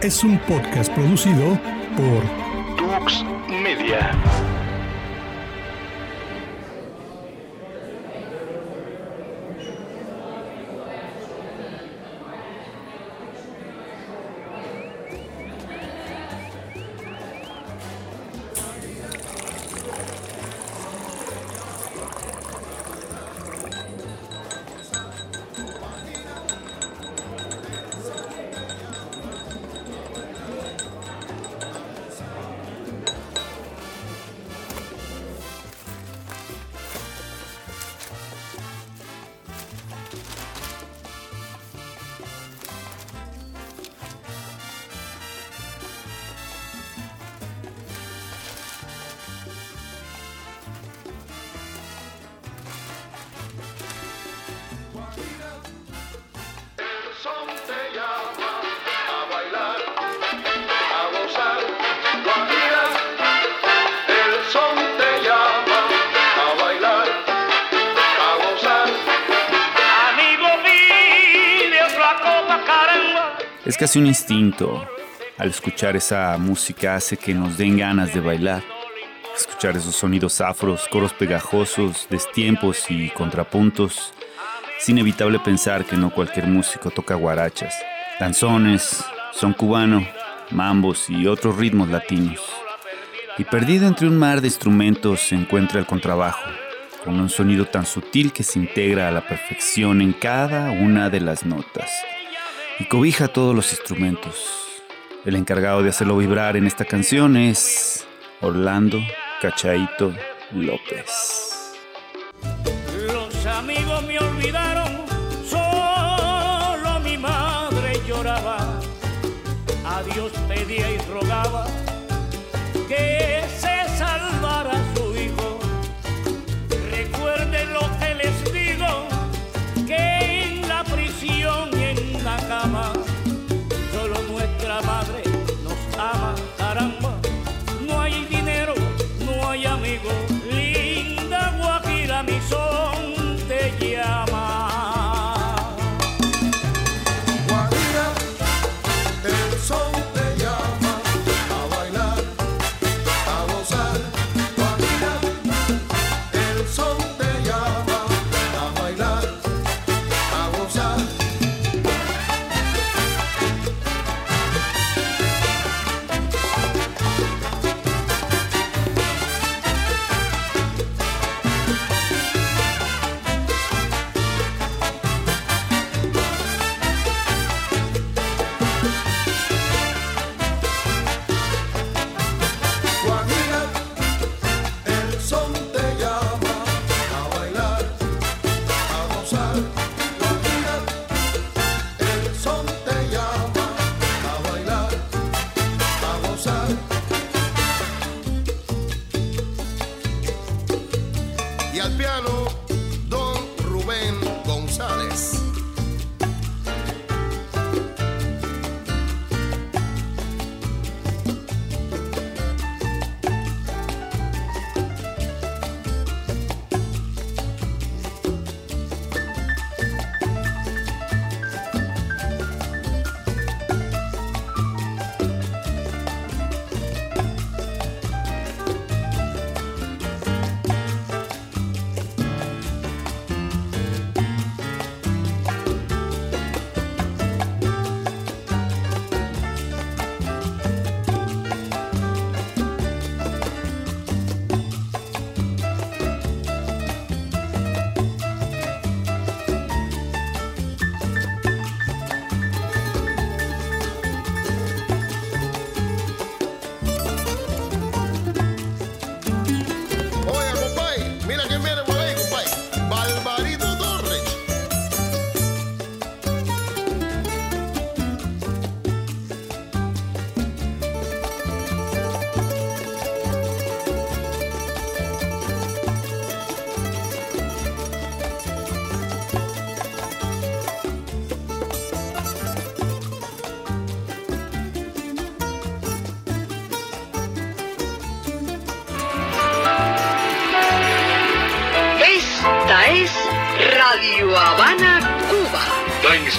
Es un podcast producido por Tux Media. Un instinto. Al escuchar esa música hace que nos den ganas de bailar. Escuchar esos sonidos afros, coros pegajosos, destiempos y contrapuntos. Es inevitable pensar que no cualquier músico toca guarachas, danzones, son cubano, mambos y otros ritmos latinos. Y perdido entre un mar de instrumentos se encuentra el contrabajo, con un sonido tan sutil que se integra a la perfección en cada una de las notas y cobija todos los instrumentos. El encargado de hacerlo vibrar en esta canción es Orlando Cachaito López.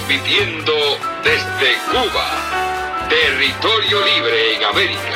Transmitiendo desde Cuba. Territorio Libre en América.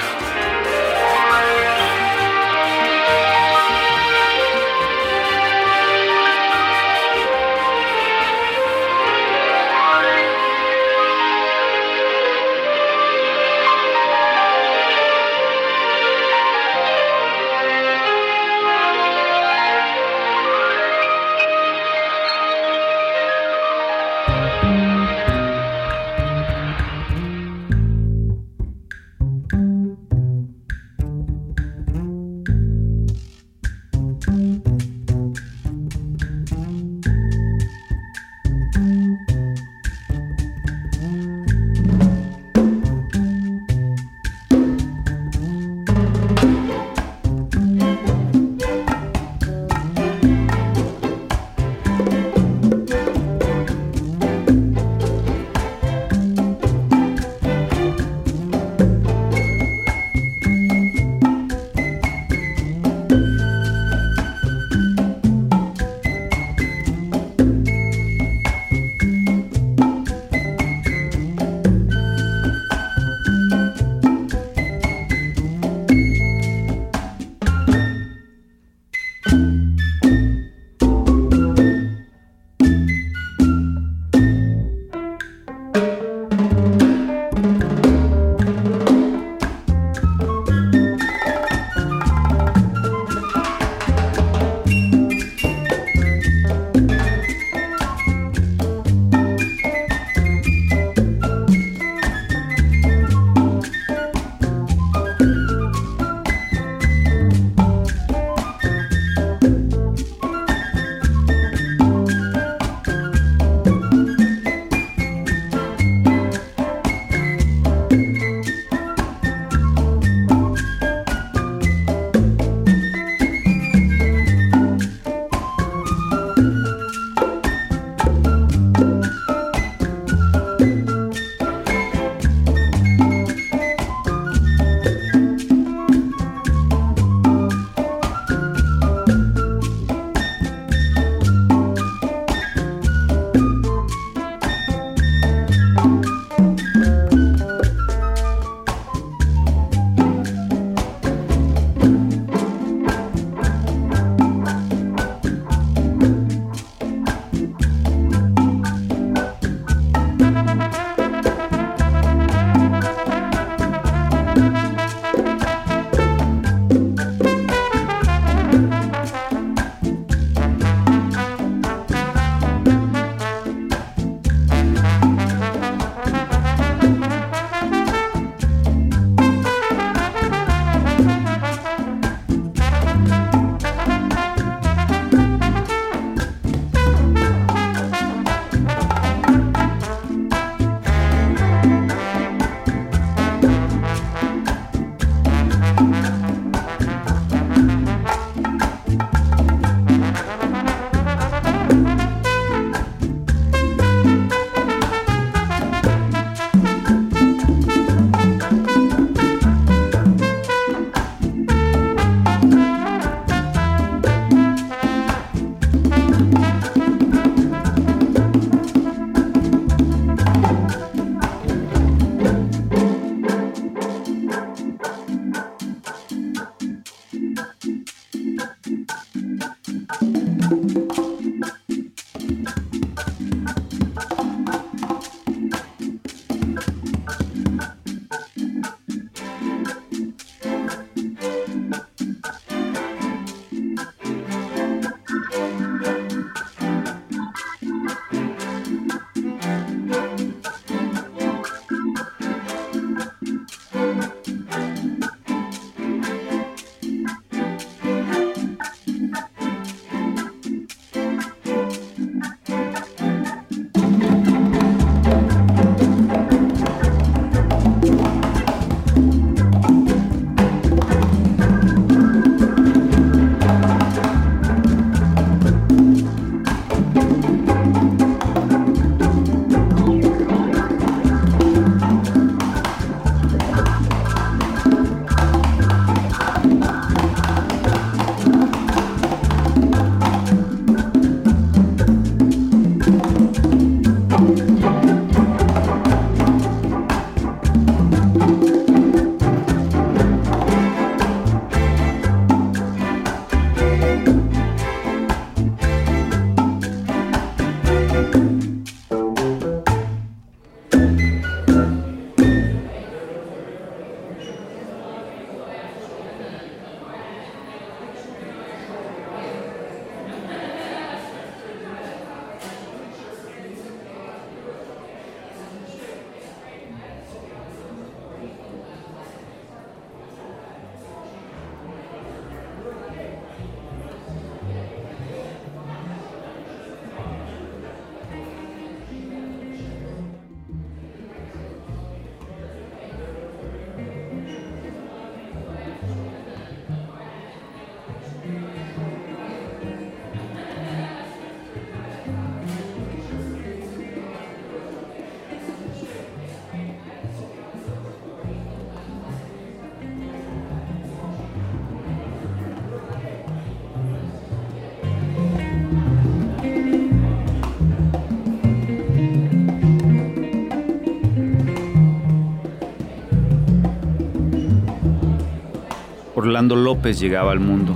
Orlando López llegaba al mundo,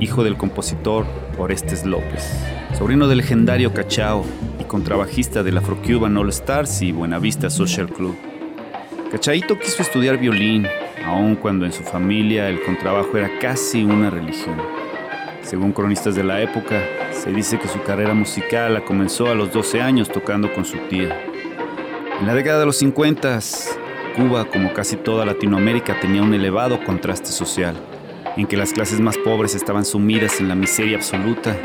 hijo del compositor Orestes López, sobrino del legendario Cachao y contrabajista del Afro-Cuban All Stars y Buenavista Social Club. Cachaito quiso estudiar violín, aun cuando en su familia el contrabajo era casi una religión. Según cronistas de la época, se dice que su carrera musical la comenzó a los 12 años tocando con su tía. En la década de los 50, Cuba, como casi toda Latinoamérica, tenía un elevado contraste social, en que las clases más pobres estaban sumidas en la miseria absoluta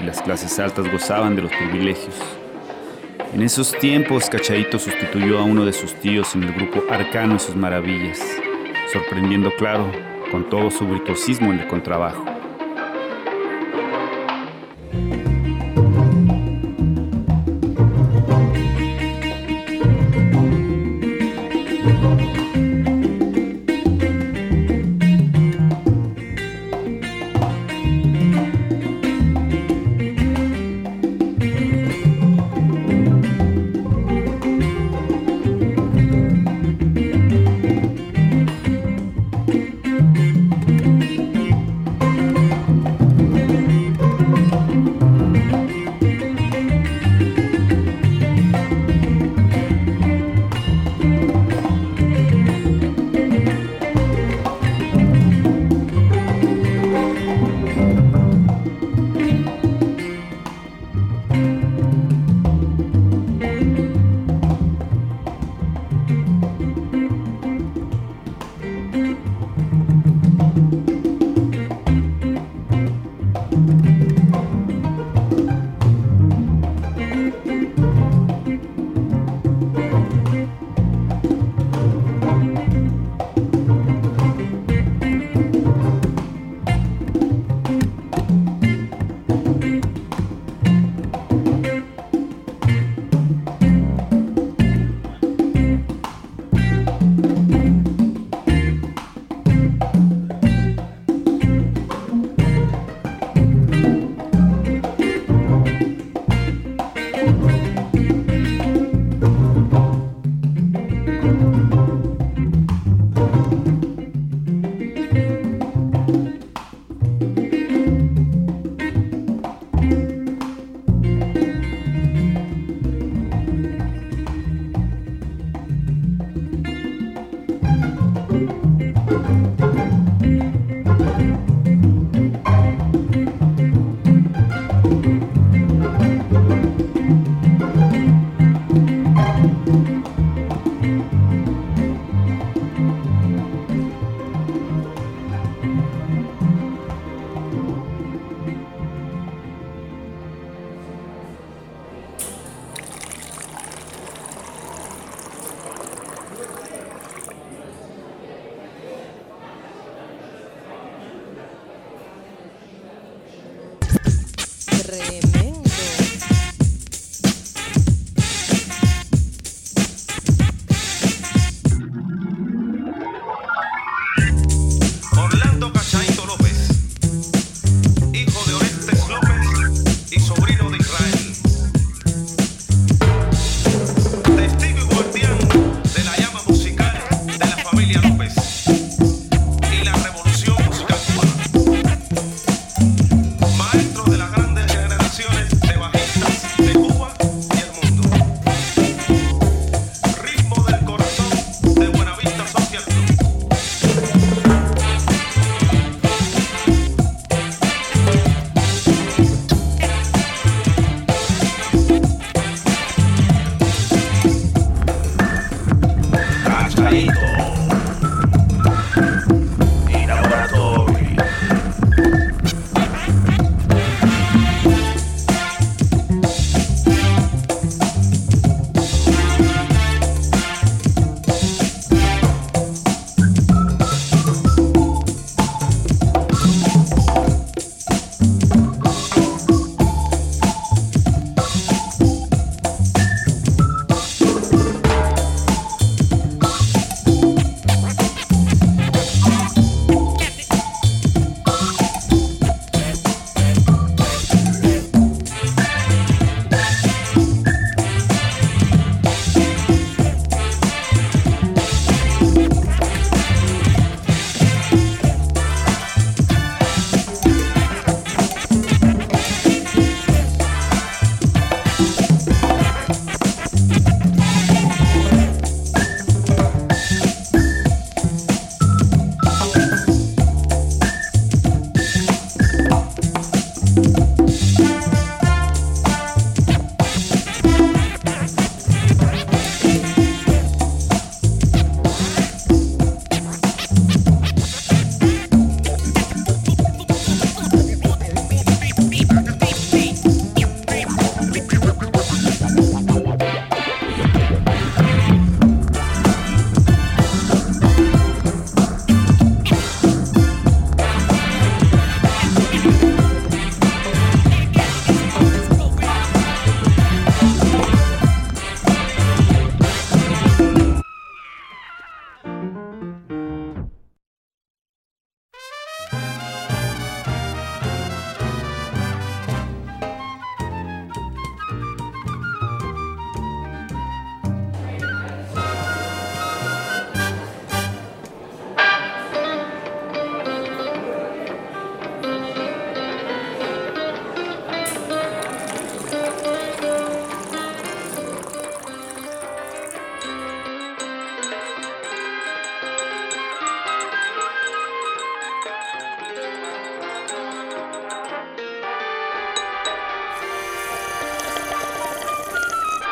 y las clases altas gozaban de los privilegios. En esos tiempos, Cachaito sustituyó a uno de sus tíos en el grupo Arcano y sus maravillas, sorprendiendo, claro, con todo su virtuosismo en el contrabajo.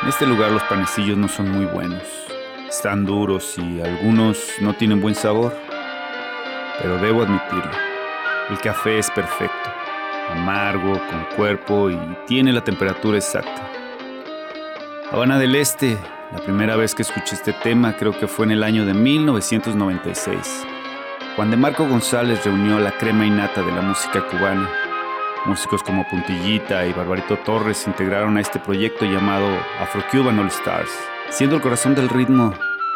En este lugar los panecillos no son muy buenos. Están duros y algunos no tienen buen sabor. Pero debo admitirlo, el café es perfecto, amargo, con cuerpo y tiene la temperatura exacta. Habana del Este, la primera vez que escuché este tema creo que fue en el año de 1996. Juan de Marco González reunió la crema innata de la música cubana. Músicos como Puntillita y Barbarito Torres integraron a este proyecto llamado Afro-Cuban All Stars, siendo el corazón del ritmo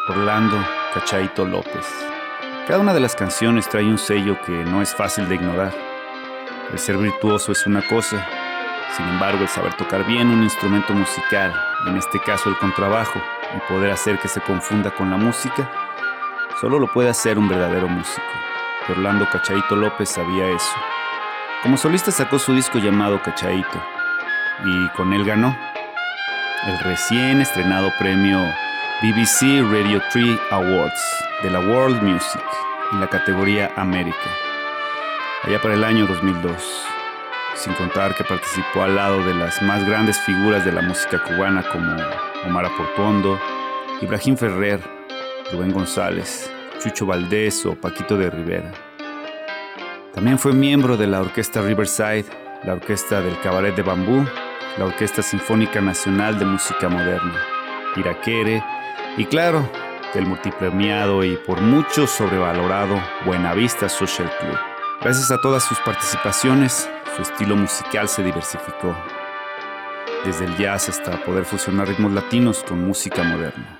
Orlando Cachaito López. Cada una de las canciones trae un sello que no es fácil de ignorar. El ser virtuoso es una cosa, sin embargo el saber tocar bien un instrumento musical, en este caso el contrabajo, y poder hacer que se confunda con la música, solo lo puede hacer un verdadero músico. Orlando Cachaito López sabía eso. Como solista sacó su disco llamado Cachaito, y con él ganó el recién estrenado premio BBC Radio 3 Awards de la World Music en la categoría América, allá para el año 2002, sin contar que participó al lado de las más grandes figuras de la música cubana como Omar Aportuondo, Ibrahim Ferrer, Rubén González, Chucho Valdés o Paquito de Rivera. También fue miembro de la Orquesta Riverside, la Orquesta del Cabaret de Bambú, la Orquesta Sinfónica Nacional de Música Moderna, Iraquere, y claro, del multipremiado y por mucho sobrevalorado Buenavista Social Club. Gracias a todas sus participaciones, su estilo musical se diversificó, desde el jazz hasta poder fusionar ritmos latinos con música moderna.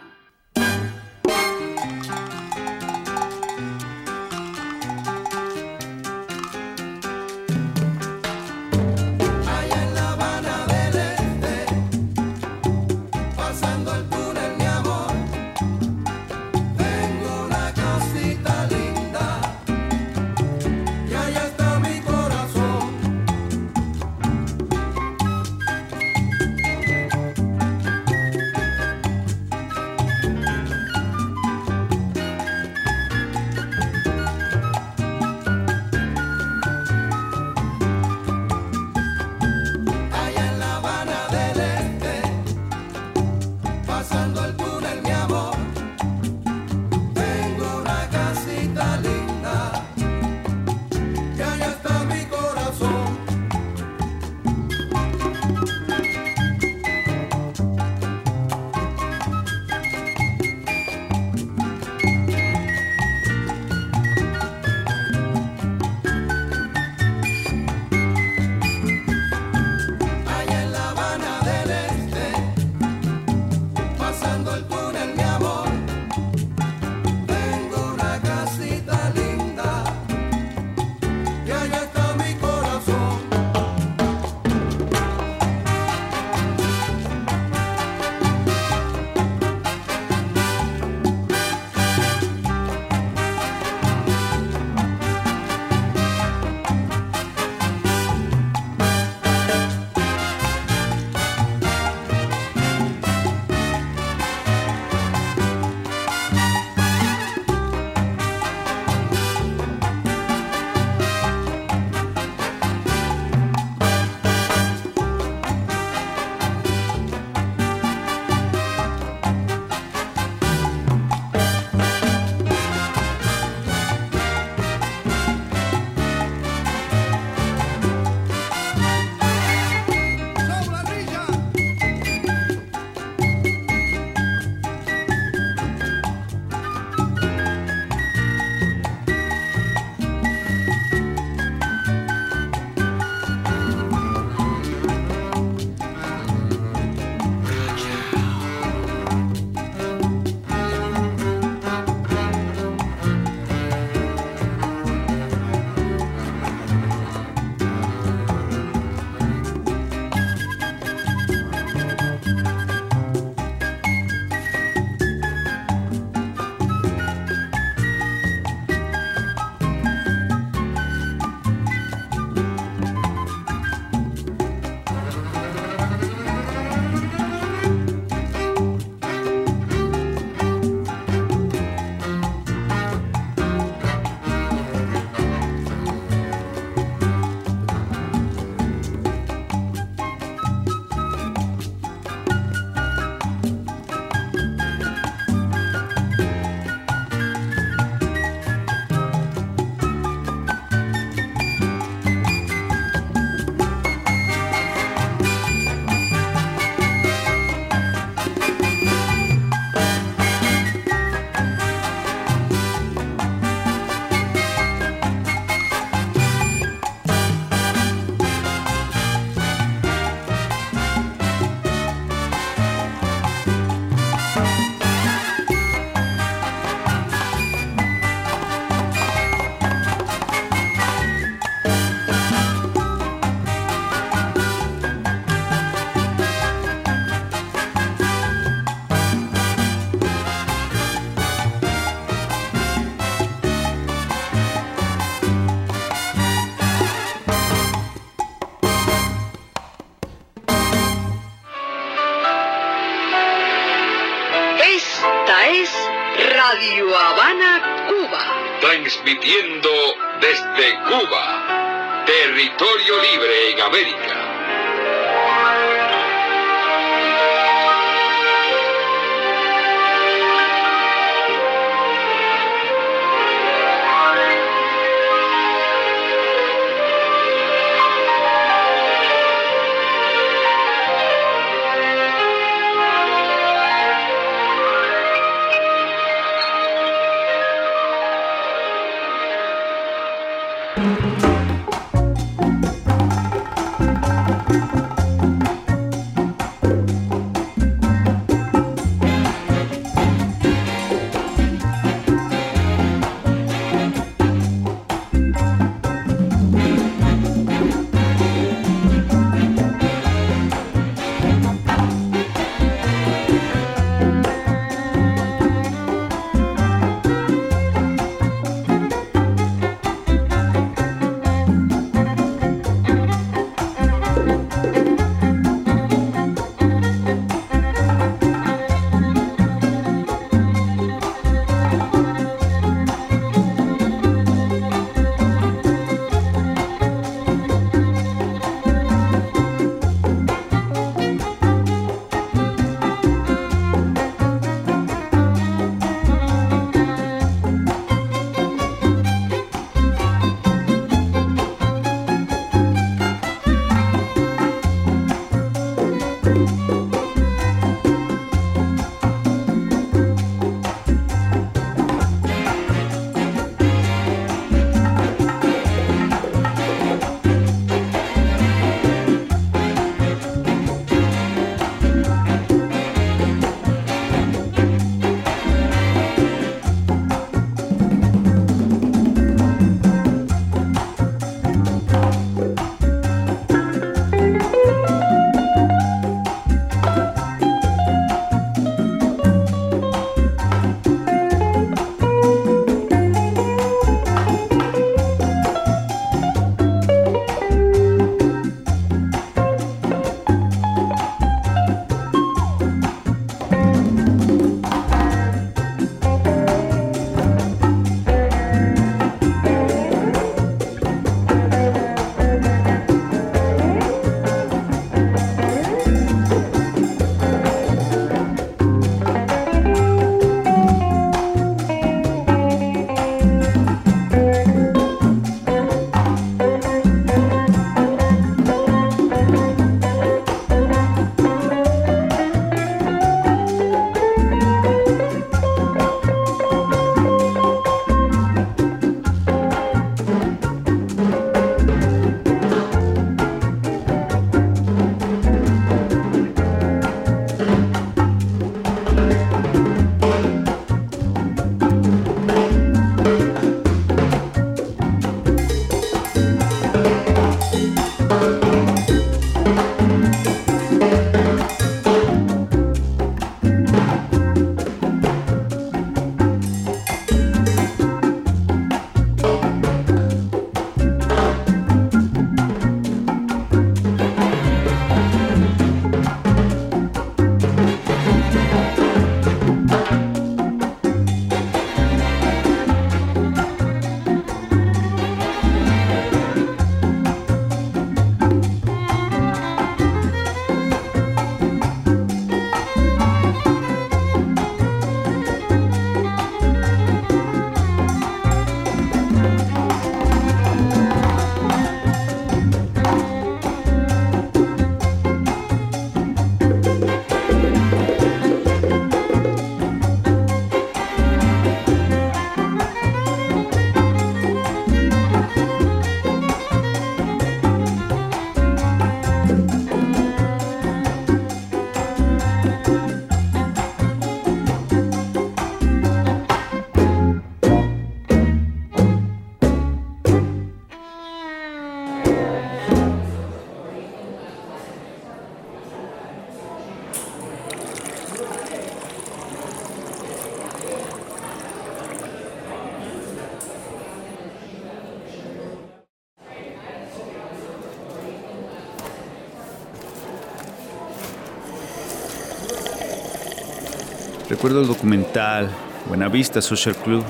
Recuerdo el documental Buenavista Social Club.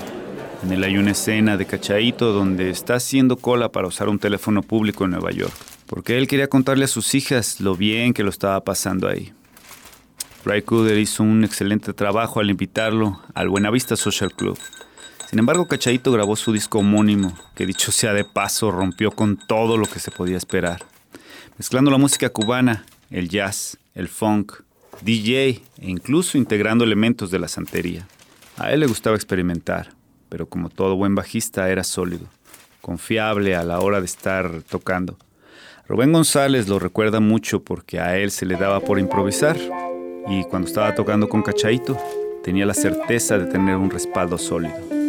En él hay una escena de Cachaito donde está haciendo cola para usar un teléfono público en Nueva York, porque él quería contarle a sus hijas lo bien que lo estaba pasando ahí. Ray Cooder hizo un excelente trabajo al invitarlo al Buenavista Social Club. Sin embargo, Cachaito grabó su disco homónimo, que dicho sea de paso, rompió con todo lo que se podía esperar. Mezclando la música cubana, el jazz, el funk, DJ e incluso integrando elementos de la santería. A él le gustaba experimentar, pero como todo buen bajista era sólido, confiable a la hora de estar tocando. Rubén González lo recuerda mucho porque a él se le daba por improvisar y cuando estaba tocando con Cachaito tenía la certeza de tener un respaldo sólido.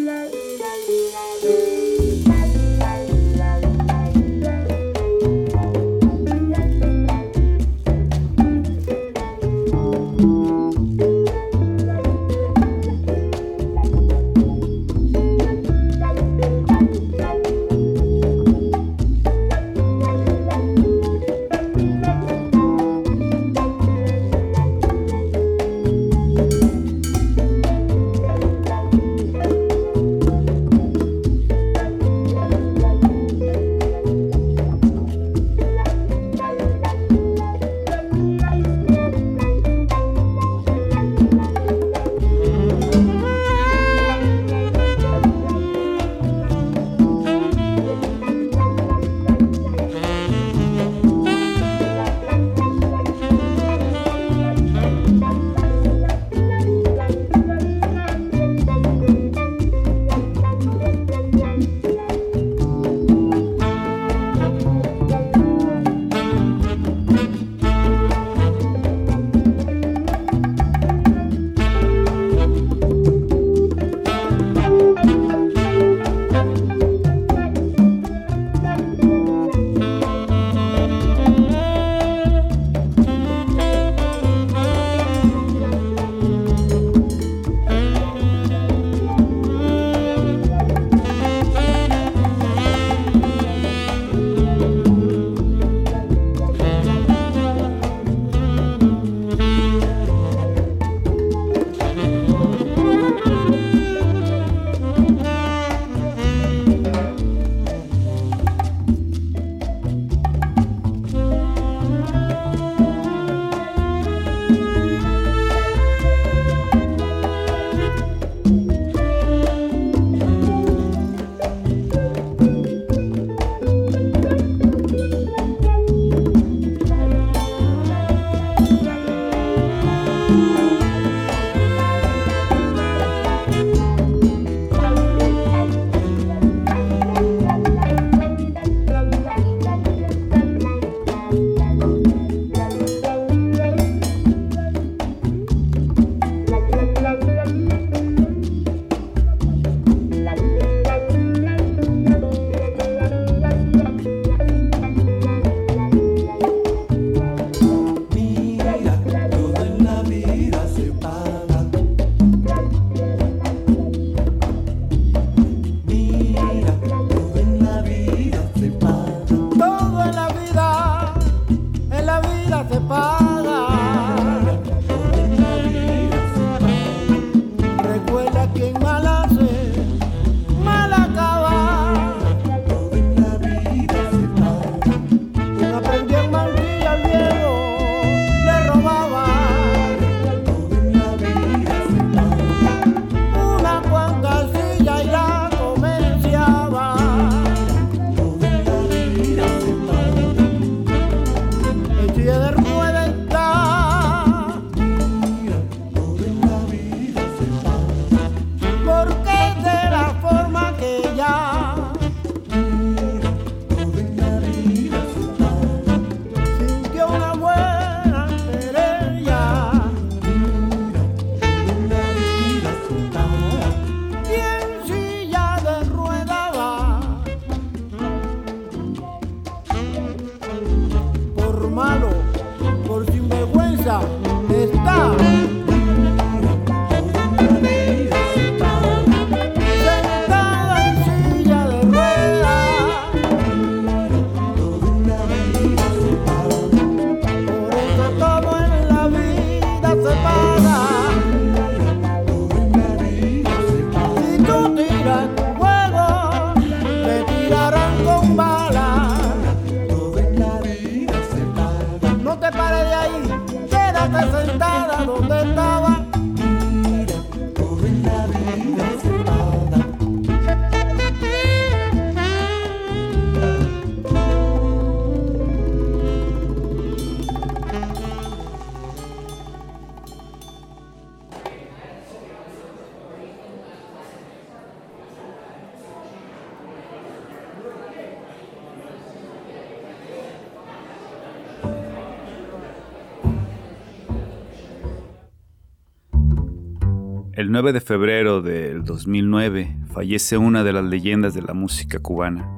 9 de febrero del 2009 fallece una de las leyendas de la música cubana,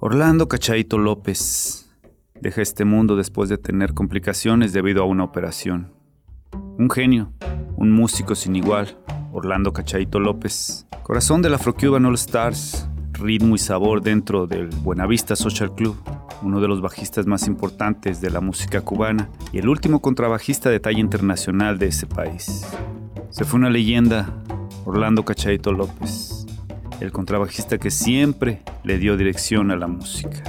Orlando Cachaito López. Deja este mundo después de tener complicaciones debido a una operación. Un genio, un músico sin igual, Orlando Cachaito López. Corazón del Afro-Cuban All Stars, ritmo y sabor dentro del Buenavista Social Club, uno de los bajistas más importantes de la música cubana y el último contrabajista de talla internacional de ese país. Se fue una leyenda, Orlando Cachaito López, el contrabajista que siempre le dio dirección a la música.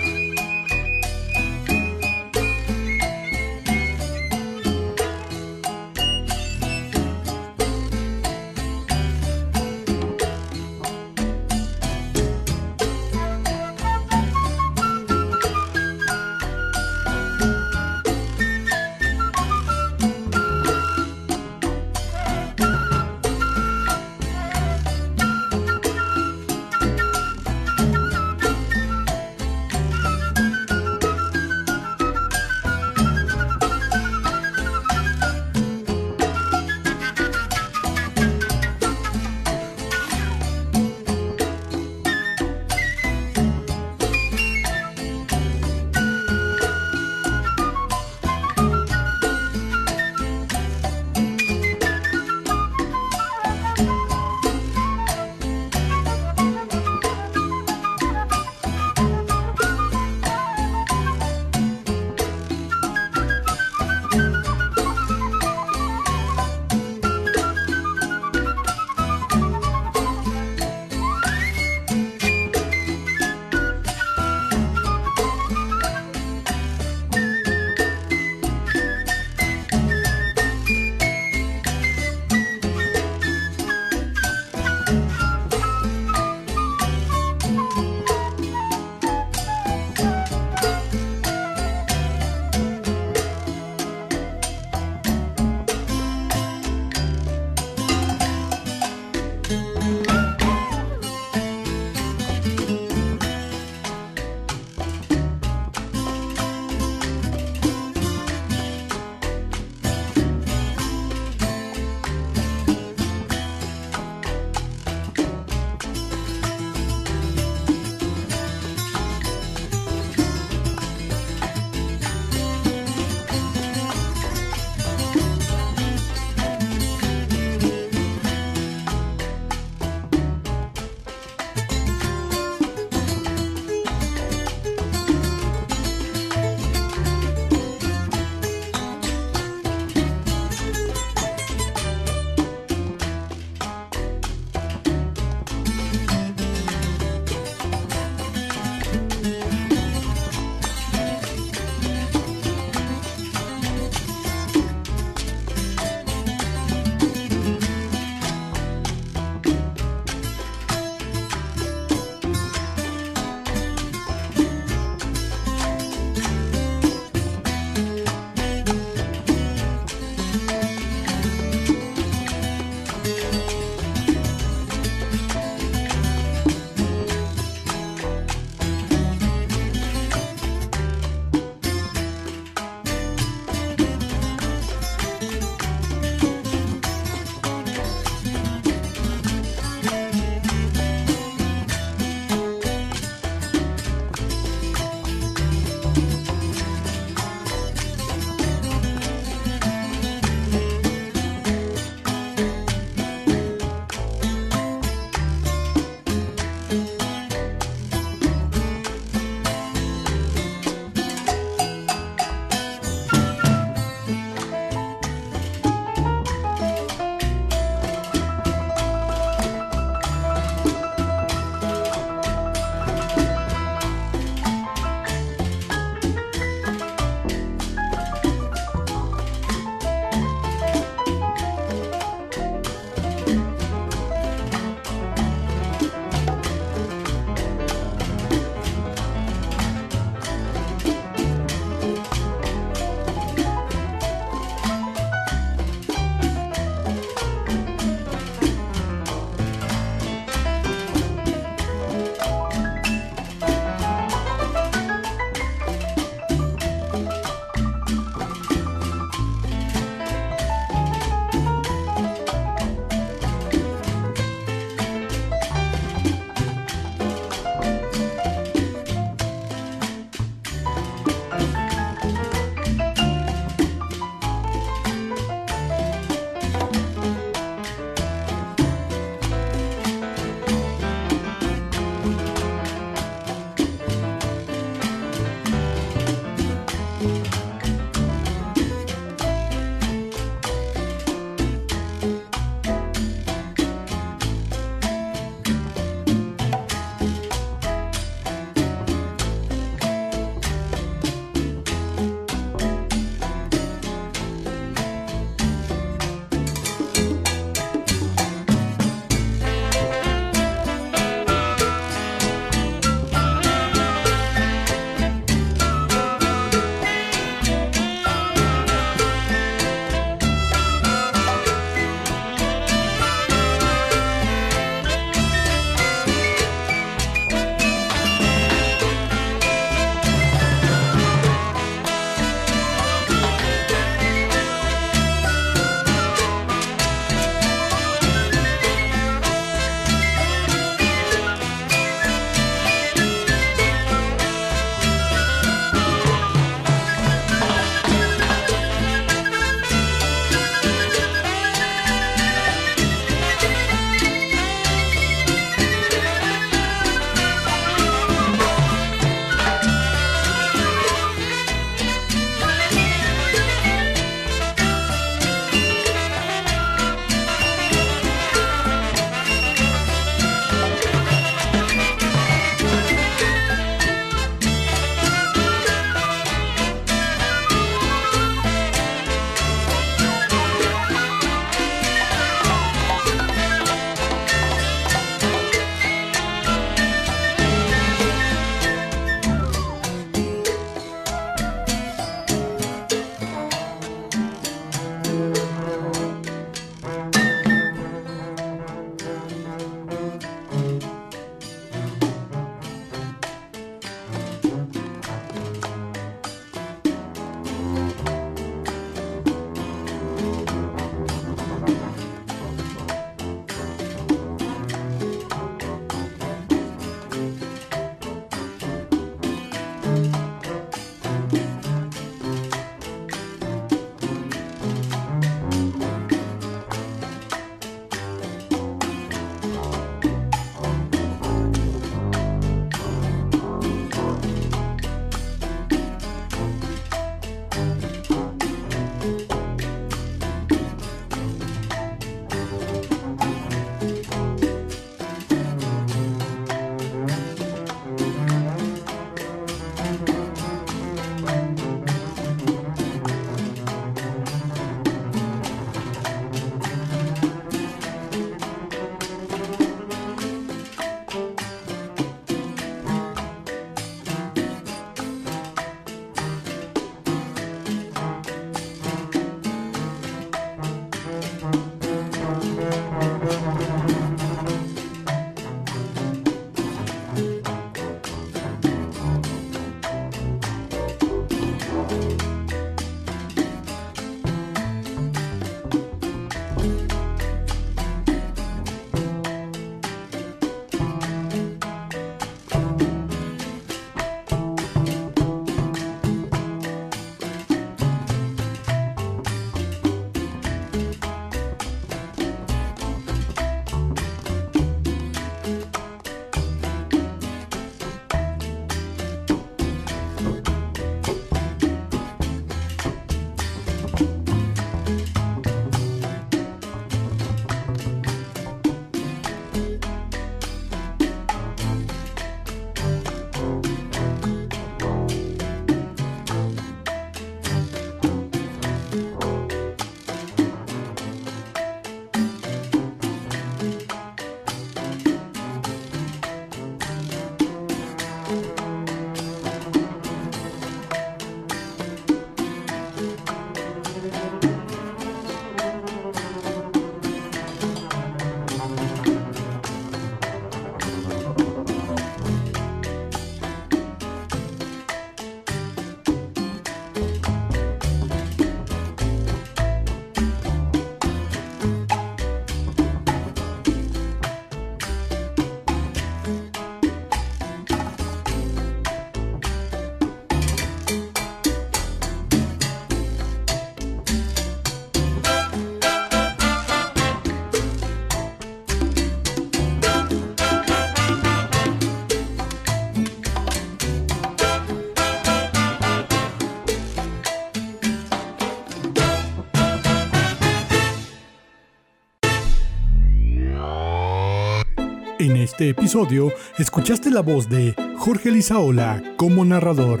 Este episodio escuchaste la voz de Jorge Lizaola como narrador.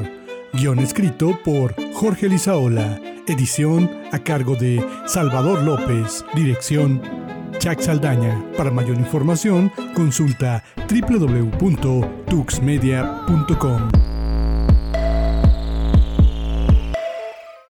Guión escrito por Jorge Lizaola. Edición a cargo de Salvador López. Dirección Chuck Saldaña. Para mayor información, consulta www.tuxmedia.com.